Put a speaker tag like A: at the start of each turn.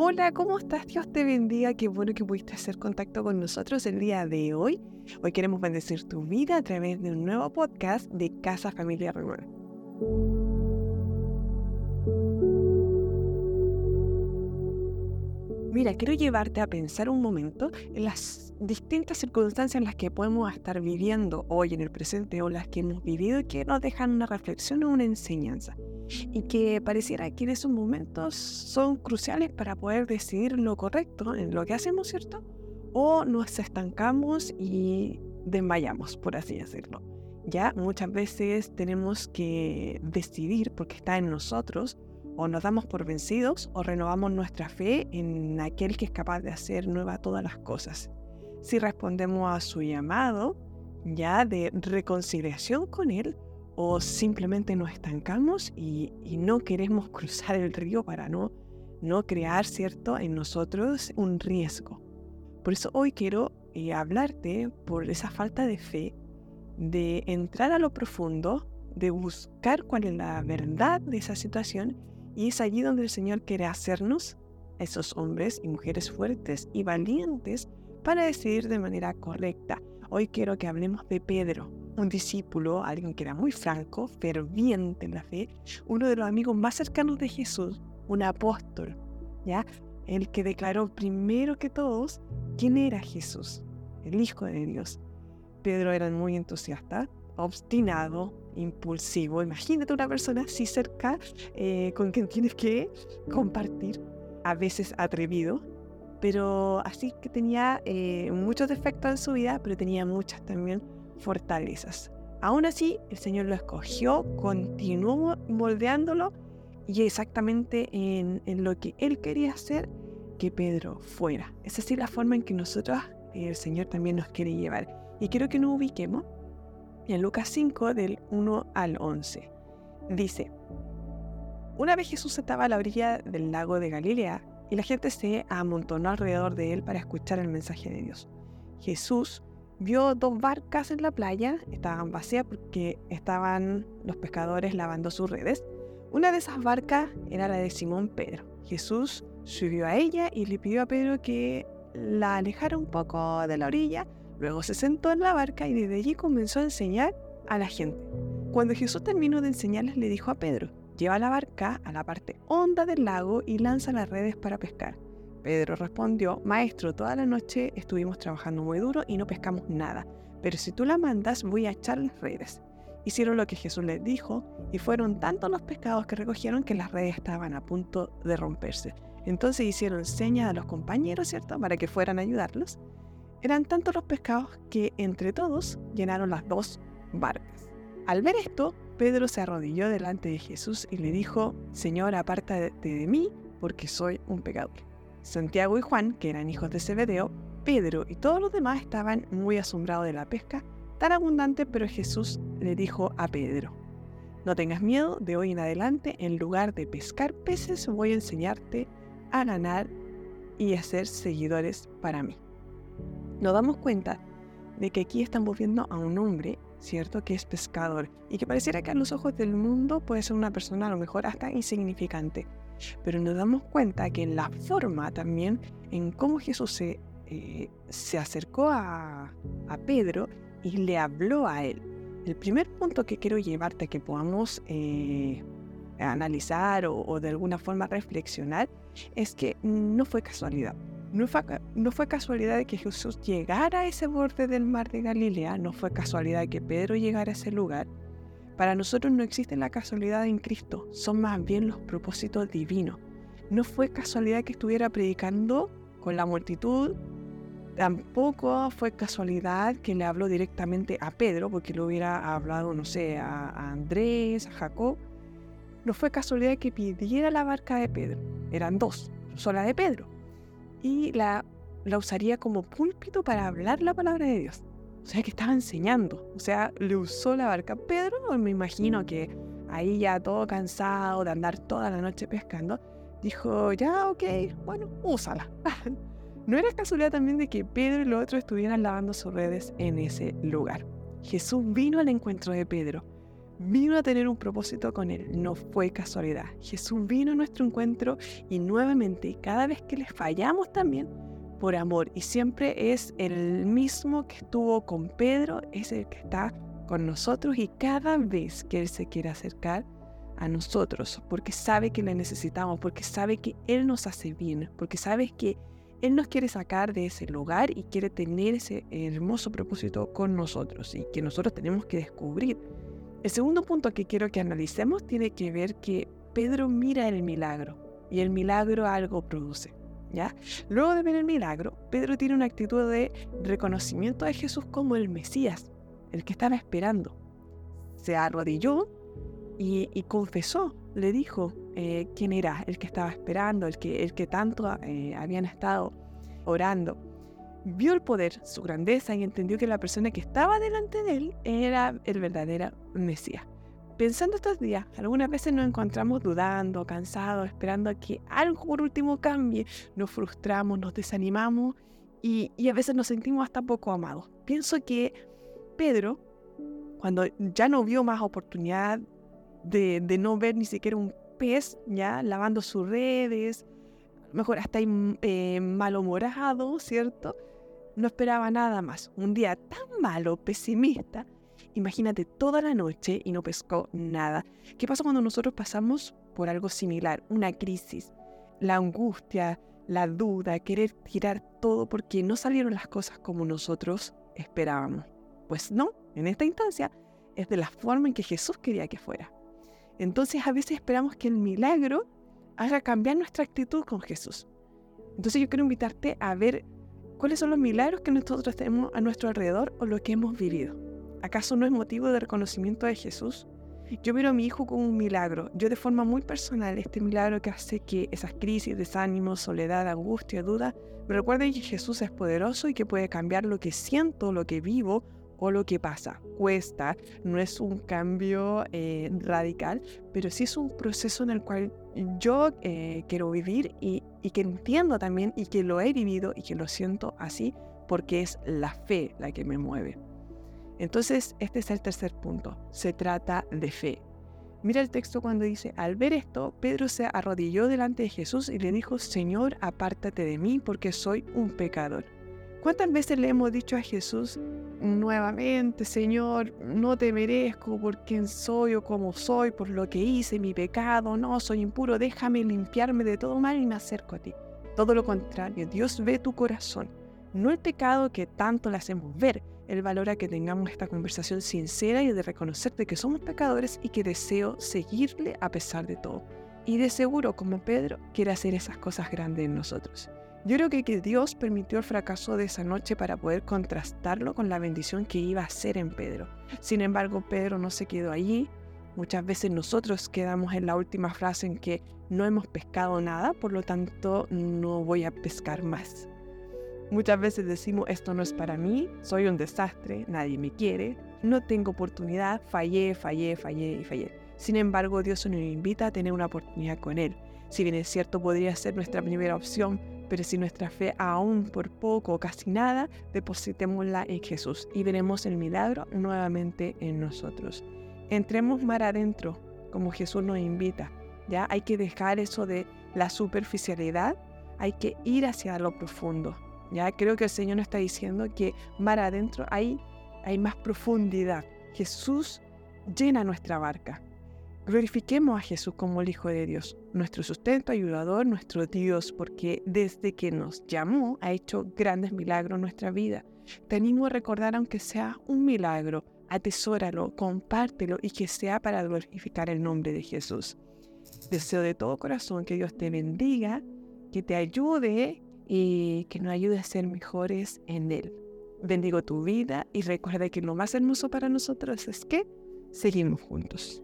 A: Hola, ¿cómo estás? Dios te bendiga. Qué bueno que pudiste hacer contacto con nosotros el día de hoy. Hoy queremos bendecir tu vida a través de un nuevo podcast de Casa Familia Renueva. Mira, quiero llevarte a pensar un momento en las distintas circunstancias en las que podemos estar viviendo hoy en el presente o las que hemos vivido y que nos dejan una reflexión o una enseñanza. Y que pareciera que en esos momentos son cruciales para poder decidir lo correcto en lo que hacemos, ¿cierto? O nos estancamos y desmayamos, por así decirlo. Ya muchas veces tenemos que decidir, porque está en nosotros, o nos damos por vencidos o renovamos nuestra fe en aquel que es capaz de hacer nueva todas las cosas. Si respondemos a su llamado ya de reconciliación con Él o simplemente nos estancamos y, no queremos cruzar el río para no, no crear, ¿cierto?, en nosotros un riesgo. Por eso hoy quiero eh, hablarte por esa falta de fe, de entrar a lo profundo, de buscar cuál es la verdad de esa situación y es allí donde el Señor quiere hacernos esos hombres y mujeres fuertes y valientes para decidir de manera correcta. Hoy quiero que hablemos de Pedro, un discípulo, alguien que era muy franco, ferviente en la fe, uno de los amigos más cercanos de Jesús, un apóstol, ¿ya? El que declaró primero que todos quién era Jesús, el Hijo de Dios. Pedro era muy entusiasta, obstinado, impulsivo. Imagínate una persona así cerca eh, con quien tienes que compartir, a veces atrevido, pero así que tenía eh, muchos defectos en su vida, pero tenía muchas también fortalezas. Aún así, el Señor lo escogió, continuó moldeándolo y exactamente en, lo que Él quería hacer, que Pedro fuera. Es así la forma en que nosotros, el Señor también nos quiere llevar. Y quiero que nos ubiquemos en Lucas 5 del 1 al 11. Dice, una vez Jesús estaba a la orilla del lago de Galilea y la gente se amontonó alrededor de él para escuchar el mensaje de Dios. Jesús vio dos barcas en la playa, estaban vacías porque estaban los pescadores lavando sus redes. Una de esas barcas era la de Simón Pedro. Jesús subió a ella y le pidió a Pedro que la alejara un poco de la orilla Luego se sentó en la barca y desde allí comenzó a enseñar a la gente. Cuando Jesús terminó de enseñarles, le dijo a Pedro, lleva la barca a la parte honda del lago y lanza las redes para pescar. Pedro respondió, Maestro, toda la noche estuvimos trabajando muy duro y no pescamos nada, pero si tú la mandas voy a echar las redes. Hicieron lo que Jesús les dijo y fueron tantos los pescados que recogieron que las redes estaban a punto de romperse. Entonces hicieron señas a los compañeros, ¿cierto?, para que fueran a ayudarlos. Eran tantos los pescados que entre todos llenaron las dos barcas. Al ver esto, Pedro se arrodilló delante de Jesús y le dijo, Señor, apártate de mí, porque soy un pecador. Santiago y Juan, que eran hijos de Zebedeo, Pedro y todos los demás estaban muy asombrados de la pesca tan abundante, pero Jesús le dijo a Pedro, no tengas miedo, de hoy en adelante, en lugar de pescar peces, voy a enseñarte a ganar y a ser seguidores para mí nos damos cuenta de que aquí estamos viendo a un hombre, ¿cierto? Que es pescador y que pareciera que a los ojos del mundo puede ser una persona a lo mejor hasta insignificante. Pero nos damos cuenta que en la forma también, en cómo Jesús se, eh, se acercó a, a, Pedro y le habló a él. El primer punto que quiero llevarte a que podamos eh, analizar o, de alguna forma reflexionar es que no fue casualidad. No fue, casualidad de que Jesús llegara a ese borde del mar de Galilea, no fue casualidad que Pedro llegara a ese lugar. Para nosotros no existe la casualidad en Cristo, son más bien los propósitos divinos. No fue casualidad que estuviera predicando con la multitud, tampoco fue casualidad que le habló directamente a Pedro, porque le hubiera hablado, no sé, a, Andrés, a Jacob. No fue casualidad que pidiera la barca de Pedro, eran dos, sola de Pedro y la, la usaría como púlpito para hablar la palabra de Dios. O sea, que estaba enseñando. O sea, le usó la barca. Pedro, me imagino que ahí ya todo cansado de andar toda la noche pescando, dijo, ya, ok, bueno, úsala. no era casualidad también de que Pedro y los otros estuvieran lavando sus redes en ese lugar. Jesús vino al encuentro de Pedro vino a tener un propósito con él, no fue casualidad. Jesús vino a nuestro encuentro y nuevamente, cada vez que le fallamos también, por amor. Y siempre es el mismo que estuvo con Pedro, es el que está con nosotros y cada vez que Él se quiere acercar a nosotros, porque sabe que le necesitamos, porque sabe que Él nos hace bien, porque sabe que Él nos quiere sacar de ese lugar y quiere tener ese hermoso propósito con nosotros y que nosotros tenemos que descubrir. El segundo punto que quiero que analicemos tiene que ver que Pedro mira el milagro y el milagro algo produce. Luego de ver el milagro, Pedro tiene una actitud de reconocimiento de Jesús como el Mesías, el que estaba esperando. Se arrodilló y, confesó, le dijo eh, quién era el que estaba esperando, el que, el que tanto eh, habían estado orando. Vio el poder, su grandeza y entendió que la persona que estaba delante de él era el verdadero Mesías. Pensando estos días, algunas veces nos encontramos dudando, cansados, esperando que algo por último cambie. Nos frustramos, nos desanimamos y, a veces nos sentimos hasta poco amados. Pienso que Pedro, cuando ya no vio más oportunidad de, no ver ni siquiera un pez, ya lavando sus redes, mejor hasta eh, malhumorado, ¿cierto? No esperaba nada más. Un día tan malo, pesimista, imagínate toda la noche y no pescó nada. ¿Qué pasa cuando nosotros pasamos por algo similar? Una crisis, la angustia, la duda, querer tirar todo porque no salieron las cosas como nosotros esperábamos. Pues no, en esta instancia es de la forma en que Jesús quería que fuera. Entonces a veces esperamos que el milagro haga cambiar nuestra actitud con Jesús. Entonces yo quiero invitarte a ver cuáles son los milagros que nosotros tenemos a nuestro alrededor o lo que hemos vivido. ¿Acaso no es motivo de reconocimiento de Jesús? Yo miro a mi hijo como un milagro. Yo de forma muy personal, este milagro que hace que esas crisis, desánimo, soledad, angustia, duda, me recuerden que Jesús es poderoso y que puede cambiar lo que siento, lo que vivo o lo que pasa. Cuesta, no es un cambio eh, radical, pero sí es un proceso en el cual yo eh, quiero vivir y, y que entiendo también y que lo he vivido y que lo siento así porque es la fe la que me mueve. Entonces, este es el tercer punto. Se trata de fe. Mira el texto cuando dice, al ver esto, Pedro se arrodilló delante de Jesús y le dijo, Señor, apártate de mí porque soy un pecador. ¿Cuántas veces le hemos dicho a Jesús nuevamente, Señor, no te merezco por quién soy o cómo soy, por lo que hice, mi pecado, no, soy impuro, déjame limpiarme de todo mal y me acerco a ti? Todo lo contrario, Dios ve tu corazón, no el pecado que tanto le hacemos ver, Él valora que tengamos esta conversación sincera y de reconocerte que somos pecadores y que deseo seguirle a pesar de todo. Y de seguro, como Pedro, quiere hacer esas cosas grandes en nosotros. Yo creo que, que Dios permitió el fracaso de esa noche para poder contrastarlo con la bendición que iba a hacer en Pedro. Sin embargo, Pedro no se quedó allí. Muchas veces nosotros quedamos en la última frase en que no hemos pescado nada, por lo tanto no voy a pescar más. Muchas veces decimos, esto no es para mí, soy un desastre, nadie me quiere, no tengo oportunidad, fallé, fallé, fallé y fallé. Sin embargo, Dios nos invita a tener una oportunidad con Él. Si bien es cierto, podría ser nuestra primera opción, pero si nuestra fe aún por poco o casi nada, depositémosla en Jesús y veremos el milagro nuevamente en nosotros. Entremos mar adentro, como Jesús nos invita. Ya hay que dejar eso de la superficialidad, hay que ir hacia lo profundo. Ya creo que el Señor nos está diciendo que mar adentro hay, hay más profundidad. Jesús llena nuestra barca. Glorifiquemos a Jesús como el Hijo de Dios, nuestro sustento, ayudador, nuestro Dios, porque desde que nos llamó ha hecho grandes milagros en nuestra vida. Te animo a recordar, aunque sea un milagro, atesóralo, compártelo y que sea para glorificar el nombre de Jesús. Deseo de todo corazón que Dios te bendiga, que te ayude y que nos ayude a ser mejores en Él. Bendigo tu vida y recuerda que lo más hermoso para nosotros es que seguimos juntos.